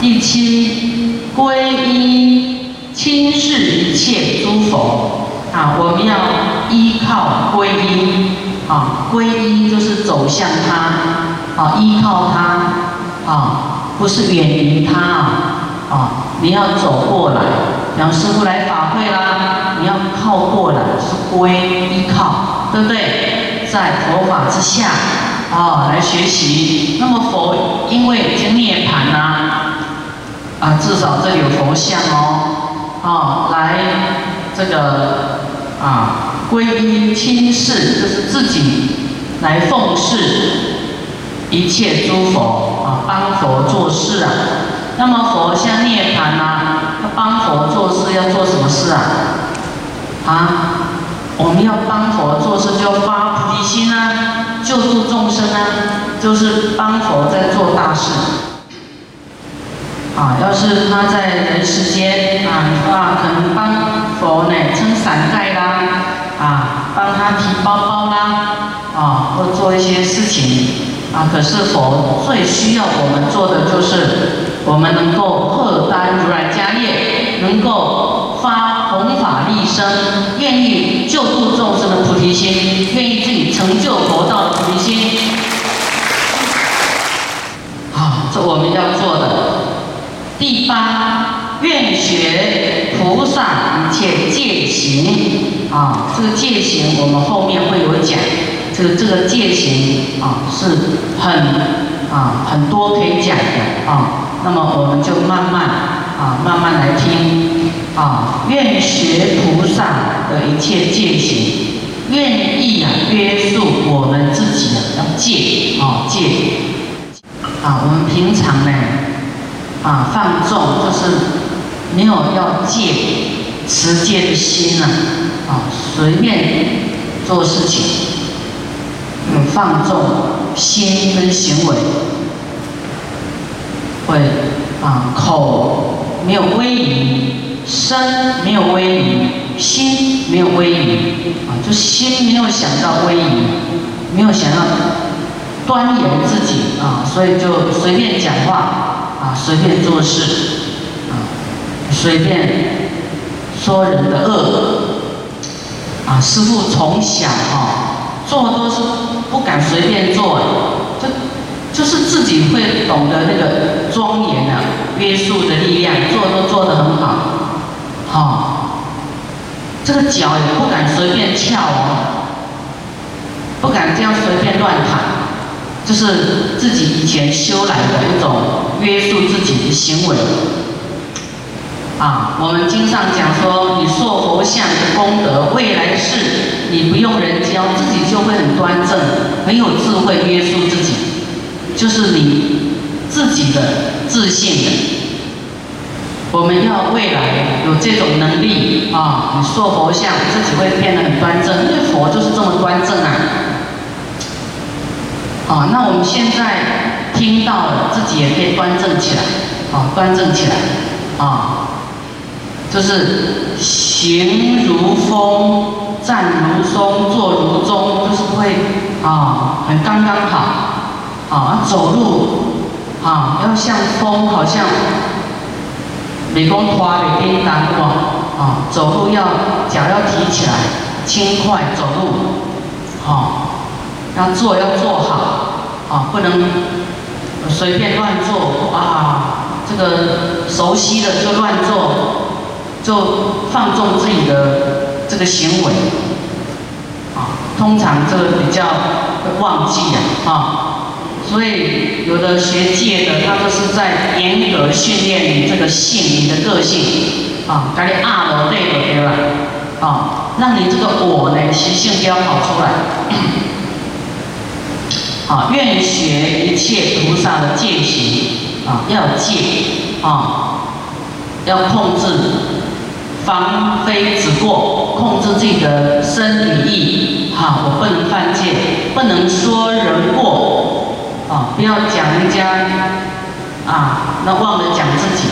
第七，皈依亲视一切诸佛啊，我们要依靠皈依啊，皈依就是走向他啊，依靠他啊，不是远离他啊啊，你要走过来，让师傅来法会啦，你要靠过来，是皈依靠，对不对？在佛法之下啊，来学习。那么佛因为已经涅槃啦。啊，啊至少这里有佛像哦，啊，来这个啊，皈依亲事，就是自己来奉事一切诸佛啊，帮佛做事啊。那么佛像涅槃啊，他帮佛做事要做什么事啊？啊，我们要帮佛做事，就要发菩提心啊，救助众生啊，就是帮佛在做大事。啊，要是他在人世间啊，啊，可能帮佛呢撑伞盖啦，啊，帮他提包包啦，啊，或做一些事情啊。可是佛最需要我们做的就是，我们能够破单如来家业，能够发弘法利生，愿意救度众生的菩提心，愿意自己成就佛道的菩提心。好，这我们要做的。第八，愿学菩萨一切戒行啊，这个戒行我们后面会有讲，这个这个戒行啊是很啊很多可以讲的啊，那么我们就慢慢啊慢慢来听啊，愿学菩萨的一切戒行，愿意啊约束我们自己啊要戒啊戒啊，我们平常呢。啊，放纵就是没有要戒持戒的心呐，啊，随便做事情，有放纵心跟行为，会啊口没有威仪，身没有威仪，心没有威仪，啊，就心没有想到威仪，没有想到端严自己啊，所以就随便讲话。随便做事，啊，随便说人的恶，啊，师傅从小啊做都是不敢随便做，就就是自己会懂得那个庄严的约束的力量，做都做得很好，好，这个脚也不敢随便翘哦，不敢这样随便乱躺。就是自己以前修来的一种约束自己的行为啊。我们经上讲说，你塑佛像的功德，未来世你不用人教，自己就会很端正，很有智慧约束自己，就是你自己的自信的。我们要未来有这种能力啊，你塑佛像，自己会变得很端正，因为佛就是这么端正啊。啊，那我们现在听到了，自己也可以端正起来，啊，端正起来，啊，就是行如风，站如松，坐如钟，就是会啊，很刚刚好，啊，走路啊，要像风，好像美工花的叮当哇，啊，走路要脚要提起来，轻快走路，好。要做要做好，啊，不能随便乱做啊！这个熟悉的就乱做，就放纵自己的这个行为，啊，通常这个比较会忘记啊，啊，所以有的学界的，他都是在严格训练你这个性，你的个性，啊，赶紧啊了累了对吧？啊，让你这个我呢习性不要跑出来。啊，愿学一切菩萨的戒行啊，要戒啊，要控制，防非止过，控制自己的身与意。哈，我不能犯戒，不能说人过啊，不要讲人家啊，那忘了讲自己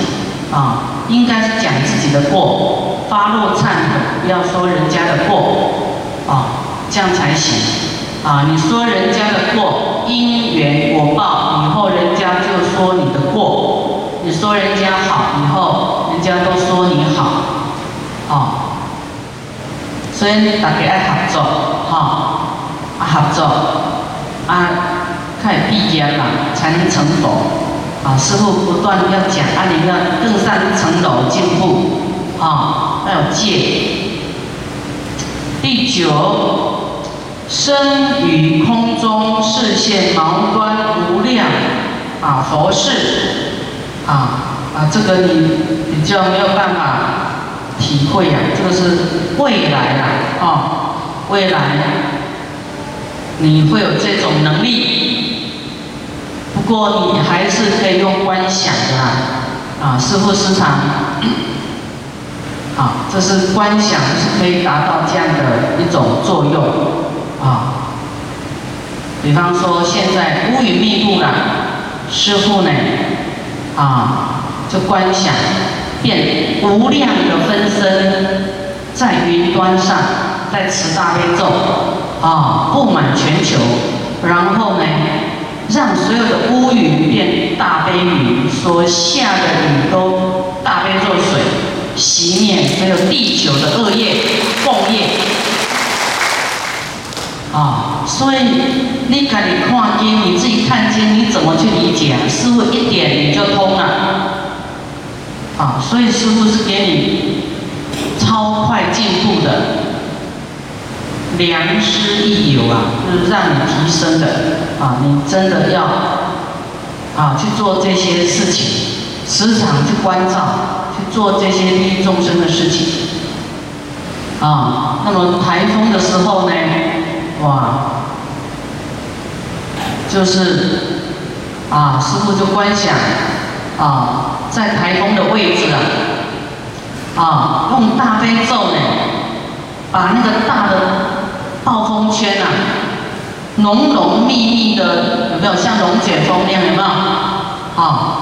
啊，应该是讲自己的过，发落忏悔，不要说人家的过啊，这样才行。啊，你说人家的过因缘果报，以后人家就说你的过，你说人家好以后，人家都说你好，哦，所以大家爱合作，哈，啊合作，啊，开始毕业嘛，才能成佛。啊，师傅不断要讲，啊，你要更上一层楼进步，啊，要有戒。第九，生于空中，视现毛端无量，啊，佛事，啊啊，这个你比较没有办法体会呀，这个是未来啊，啊，未来你会有这种能力。不过你还是可以用观想的啦，啊，师父时常，啊，这是观想是可以达到这样的一种作用，啊，比方说现在乌云密布了，师父呢，啊，就观想变无量的分身在云端上，在持大悲咒，啊，布满全球，然后呢？让所有的乌云变大悲雨，所下的雨都大悲咒水洗灭所有地球的恶业、共业。啊，所以你看你看经，你自己看经，你怎么去理解啊？师傅一点你就通了。啊，所以师傅是给你超快进步的。良师益友啊，就是让你提升的啊！你真的要啊去做这些事情，时常去关照，去做这些利益众生的事情啊。那么台风的时候呢，哇，就是啊，师傅就观想啊，在台风的位置啊，啊，用大悲咒呢，把那个大的。暴风圈啊，浓浓密密的，有没有像龙卷风那样？有没有？好，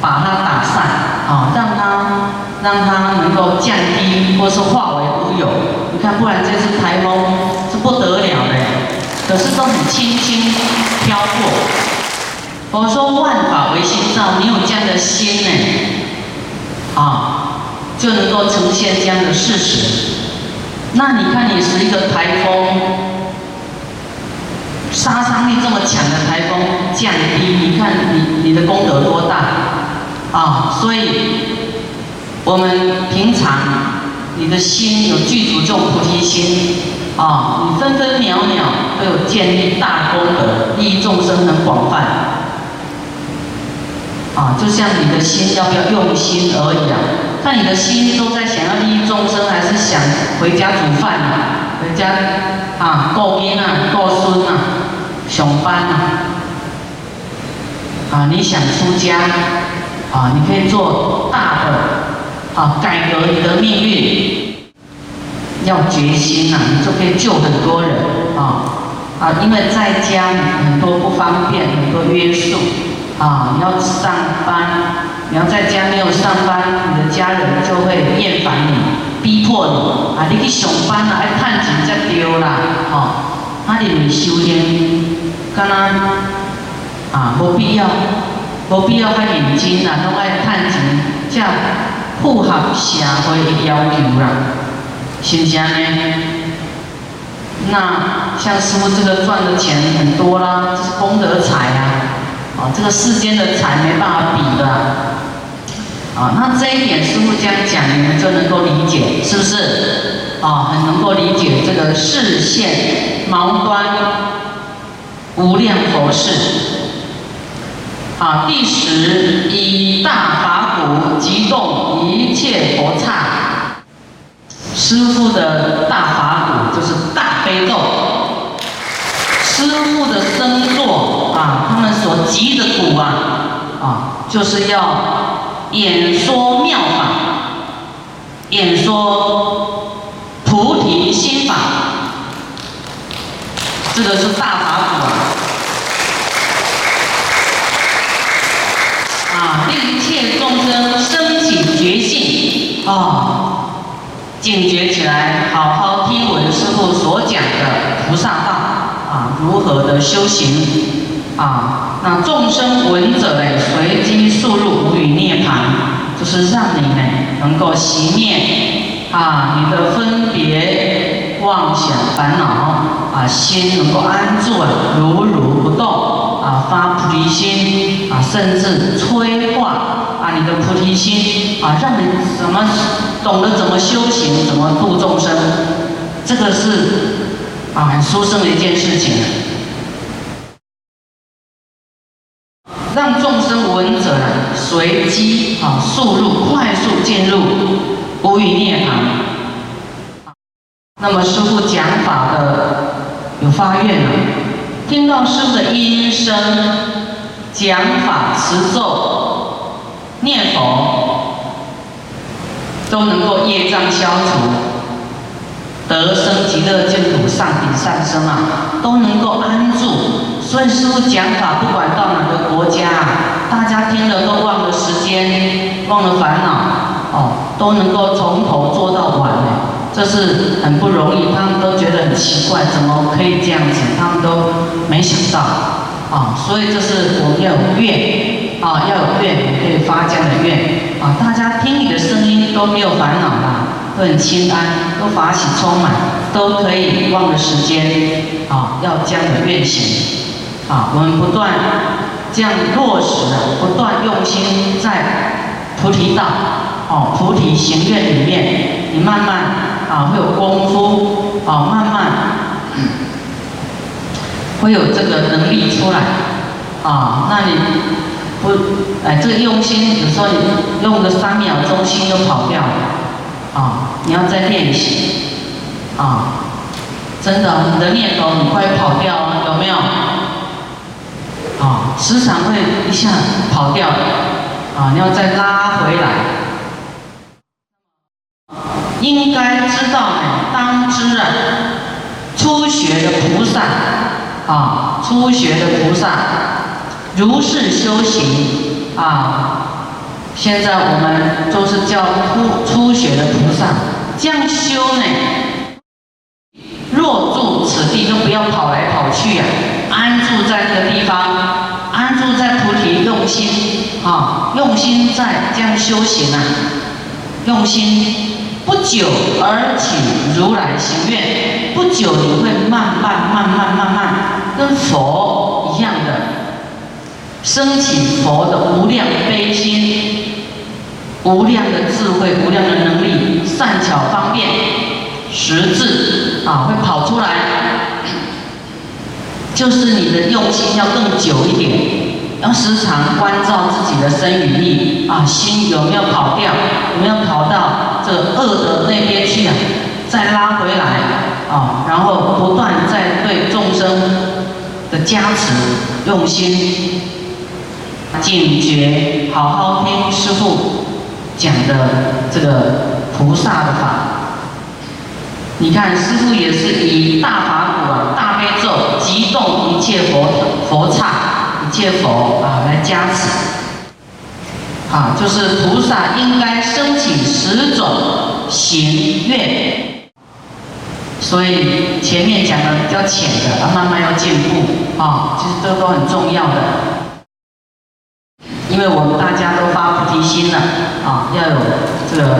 把它打散，啊，让它让它能够降低，或是化为乌有。你看，不然这次台风是不得了的，可是都很轻轻飘过。我说万法唯心造，你有这样的心呢，啊，就能够呈现这样的事实。那你看，你是一个台风，杀伤力这么强的台风降低，你看你你的功德多大啊！所以，我们平常你的心有具足这种菩提心啊，你分分秒秒都有建立大功德，利益众生很广泛啊！就像你的心要不要用心而已啊！看你的心都在想要利益众生，还是想回家煮饭啊？回家啊，过年啊，过孙啊，上班啊，啊，你想出家啊？你可以做大的啊，改革你的命运，要决心呐，你就可以救很多人啊啊！因为在家很多不方便，很多约束啊，你要上班。你要在家没有上班，你的家人就会厌烦你，逼迫你啊！你去上班啦，爱趁钱才丢啦，吼！啊，你咪修行，敢若啊，无必要，无必要遐认真啦，拢爱趁钱，才符合社会的要求啦，是不是安尼？那像师傅这个赚的钱很多啦，这是功德财啊！啊，这个世间的财没办法比的。啊，那这一点师傅这样讲，你们就能够理解，是不是？啊，很能够理解这个视线毛端无量佛事。啊，第十以大法鼓激动一切佛刹。师傅的大法鼓就是大悲咒。师傅的声作啊，他们所击的鼓啊，啊，就是要。演说妙法，演说菩提心法，这个是大法鼓啊！啊，令一切众生升起觉性啊，警觉起来，好好听闻师父所讲的菩萨道啊，如何的修行啊？那众生闻者呢，随机速入无语念。就是让你呢能够熄灭啊你的分别妄想烦恼啊，心能够安住，如如不动啊，发菩提心啊，甚至催化啊你的菩提心啊，让你怎么懂得怎么修行，怎么度众生，这个是啊很殊胜的一件事情。让众生闻者随机啊速入快速进入无余涅槃。那么师父讲法的有发愿了，听到师父的音声讲法持咒念佛，都能够业障消除，得生极乐净土上品上生啊，都能够安住。所以师傅讲法，不管到哪个国家，大家听了都忘了时间，忘了烦恼，哦，都能够从头做到晚呢。这是很不容易，他们都觉得很奇怪，怎么可以这样子？他们都没想到，啊，所以这是我们要有愿，啊，要有愿，可以发这样的愿，啊，大家听你的声音都没有烦恼啦，都很清安，都法喜充满，都可以忘了时间，啊，要这样的愿行。啊，我们不断这样落实啊，不断用心在菩提道、哦菩提行愿里面，你慢慢啊会有功夫，啊慢慢会有这个能力出来，啊，那你不哎这个用心，有时候你用个三秒钟心都跑掉了，啊，你要再练习，啊，真的你的念头很快跑掉了，有没有？啊，时常会一下跑掉的，啊，你要再拉回来。应该知道呢，当知啊，初学的菩萨，啊，初学的菩萨，如是修行，啊，现在我们都是叫初初学的菩萨，这样修呢，若住此地，就不要跑来跑去呀。安住在这个地方，安住在菩提，用心啊，用心在这样修行啊，用心不久而起如来行愿，不久你会慢慢慢慢慢慢跟佛一样的升起佛的无量悲心、无量的智慧、无量的能力、善巧方便、实质啊，会跑出来。就是你的用心要更久一点，要时常关照自己的身与意啊，心有没有跑掉，有没有跑到这恶的那边去啊？再拉回来啊，然后不断在对众生的加持，用心警觉，好好听师父讲的这个菩萨的法。你看，师父也是以大法鼓、大悲咒激动一切佛佛刹、一切佛啊来加持。啊，就是菩萨应该升起十种行愿。所以前面讲的比较浅的，要慢慢要进步啊，其实这都很重要的。因为我们大家都发菩提心了啊，要有这个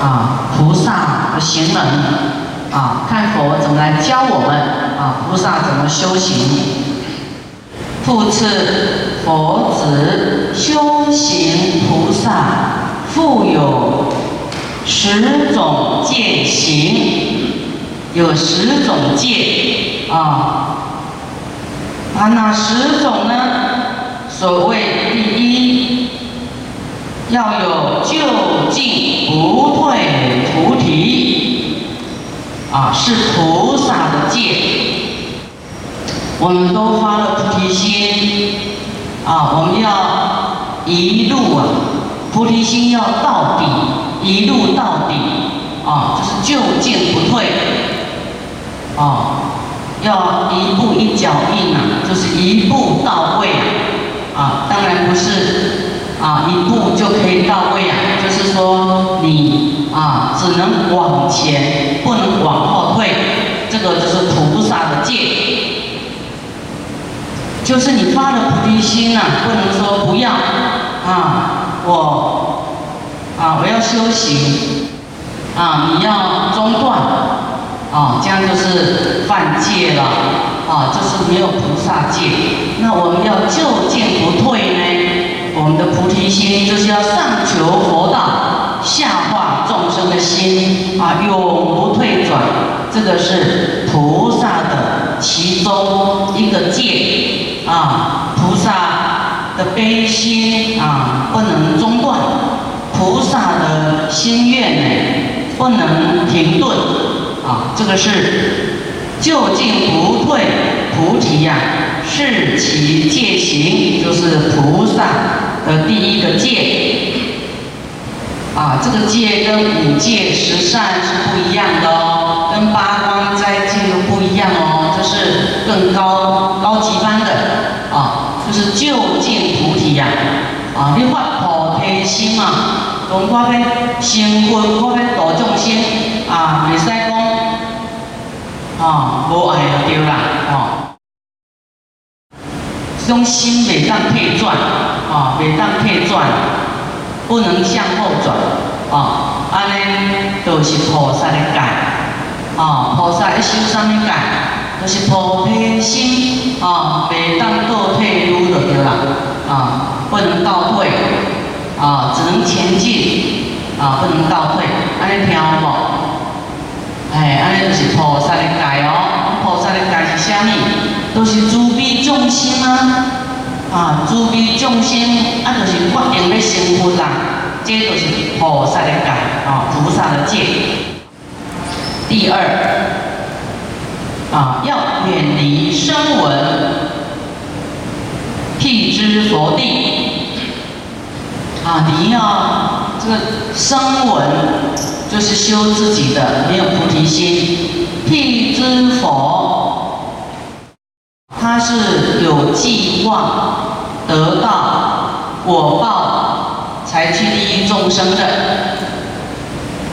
啊菩萨的行能。啊，看佛怎么来教我们啊？菩萨怎么修行？复次，佛子修行菩萨复有十种戒行，有十种戒啊。啊，哪十种呢？所谓第一，要有就近不退菩提。啊，是菩萨的戒，我们都发了菩提心，啊，我们要一路啊，菩提心要到底，一路到底，啊，就是就进不退，啊，要一步一脚印啊，就是一步到位啊，啊，当然不是。啊，一步就可以到位啊！就是说，你啊，只能往前，不能往后退。这个就是菩萨的戒，就是你发了菩提心啊，不能说不要啊，我啊，我要修行，啊，你要中断，啊，这样就是犯戒了，啊，就是没有菩萨戒。那我们要就近不退呢？我们的菩提心就是要上求佛道，下化众生的心，啊，永不退转。这个是菩萨的其中一个戒，啊，菩萨的悲心啊，不能中断。菩萨的心愿呢，不能停顿啊！这个是就近不退菩提呀，是其戒行，就是菩萨的第一个戒啊。这个戒跟五戒十善是不一样的哦，跟八关斋戒都不一样哦，这是更高高级班的啊，就是就近菩提呀啊！你发菩提心嘛。讲我要成佛，我要度众生，啊，袂使讲，啊，无爱就对啦，哦，这种心袂当退转，啊，袂当退转，不能向后转，啊，安尼都是菩萨的戒，啊，菩萨一修啥物戒？就是菩提心，啊，袂当倒退路就对啦，啊，不能倒退。啊，只能前进，啊，不能倒退。安尼听有无？哎，安尼就是菩萨的戒哦。菩萨的戒是啥物？都是慈悲众生啊，啊，慈悲众生，啊，就是决定要成佛啦。这就是菩萨的戒，啊，菩萨的戒。第二，啊，要远离声闻，辟支佛地。啊，你要这个声闻，就是修自己的，没有菩提心。辟支佛，他是有计划得到果报才去利益众生的。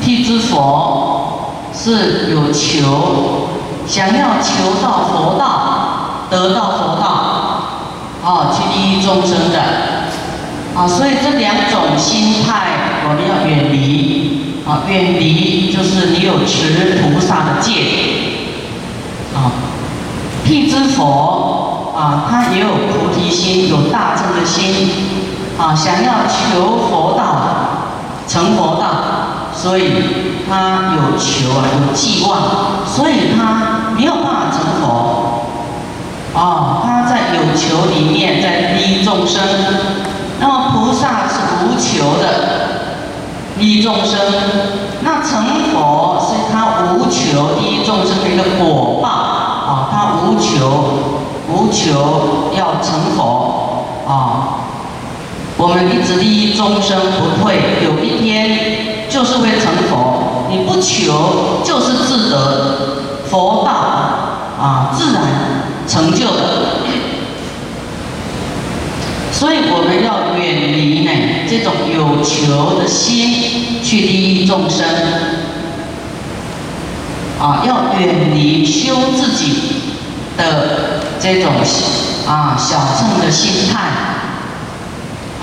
辟支佛是有求，想要求到佛道，得到佛道，哦，去利益众生的。啊，所以这两种心态我们要远离。啊，远离就是你有持菩萨的戒。啊，辟支佛啊，他也有菩提心，有大正的心。啊，想要求佛道，成佛道，所以他有求啊，有寄望，所以他没有办法成佛。啊，他在有求里面在利益众生。那么菩萨是无求的利益众生，那成佛是他无求利益众生的一个果报啊，他无求无求要成佛啊，我们一直利益众生不退，有一天就是会成佛，你不求就是自得佛道啊，自然成就的。所以我们要远离呢种有求的心，去利益众生。啊，要远离修自己的这种啊小乘的心态。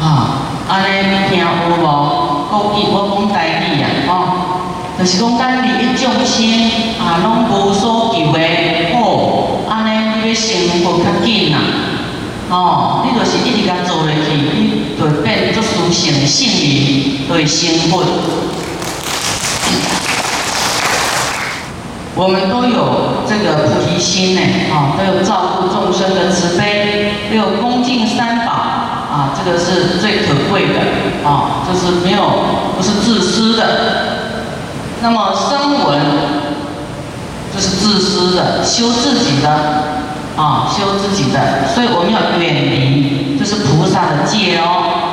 啊，安尼听有无？国语我讲台语呀，哦，就是讲咱利益众生啊，拢无所求的，好，安尼你要成佛较紧呐。哦，你就是一直甲做落去，你就变做殊胜的幸运，会成佛。我们都有这个菩提心呢，啊，都有照顾众生的慈悲，都有恭敬三宝，啊，这个是最可贵的，啊，就是没有不是自私的。那么声闻就是自私的，修自己的。啊，修自己的，所以我们要远离，就是菩萨的戒哦。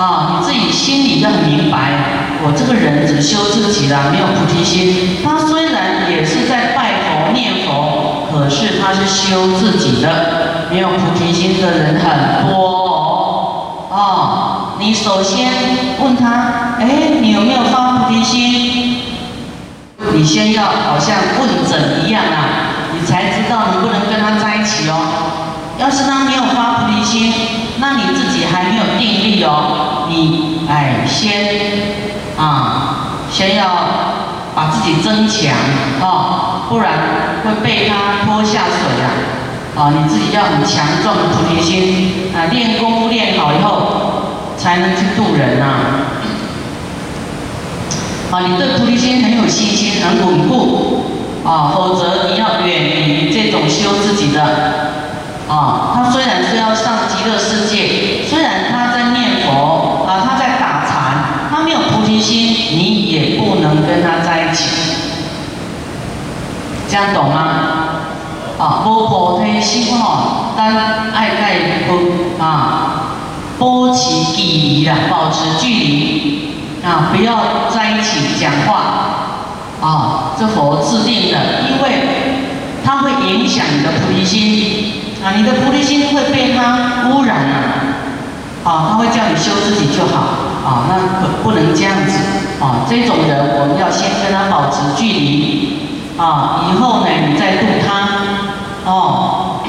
啊，你自己心里要明白，我这个人只修自己的，没有菩提心。他虽然也是在拜佛念佛，可是他是修自己的，没有菩提心的人很多哦。啊，你首先问他，哎，你有没有发菩提心？你先要好像问诊一样啊。你才知道能不能跟他在一起哦，要是他没有发菩提心，那你自己还没有定力哦。你哎，先啊，先要把自己增强啊，不然会被他拖下水啊。啊，你自己要很强壮的菩提心啊，练功夫练好以后，才能去度人呐。啊，你对菩提心很有信心，很稳固啊，否则你要远离这种修自己的啊。他虽然是要上极乐世界，虽然他在念佛啊，他在打禅，他没有菩提心，你也不能跟他在一起。这样懂吗？啊，无菩提心吼，但爱盖不啊，保持距离啦，保持距离啊，不要在一起讲话啊，这佛制定的，因为它会影响你的菩提心啊，你的菩提心会被它污染了啊，他会叫你修自己就好啊，那不不能这样子啊，这种人我们要先跟他保持距离啊，以后呢，你再度他。哦，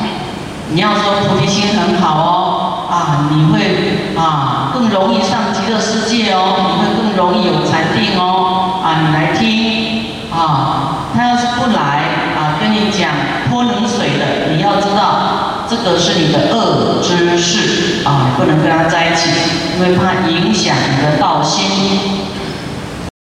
你要说菩提心很好哦，啊，你会啊更容易上极乐世界哦，你会更容易有禅定哦，啊，你来听啊，他要是不来啊，跟你讲泼冷水的，你要知道这个是你的恶之事啊，不能跟他在一起，因为怕影响你的道心。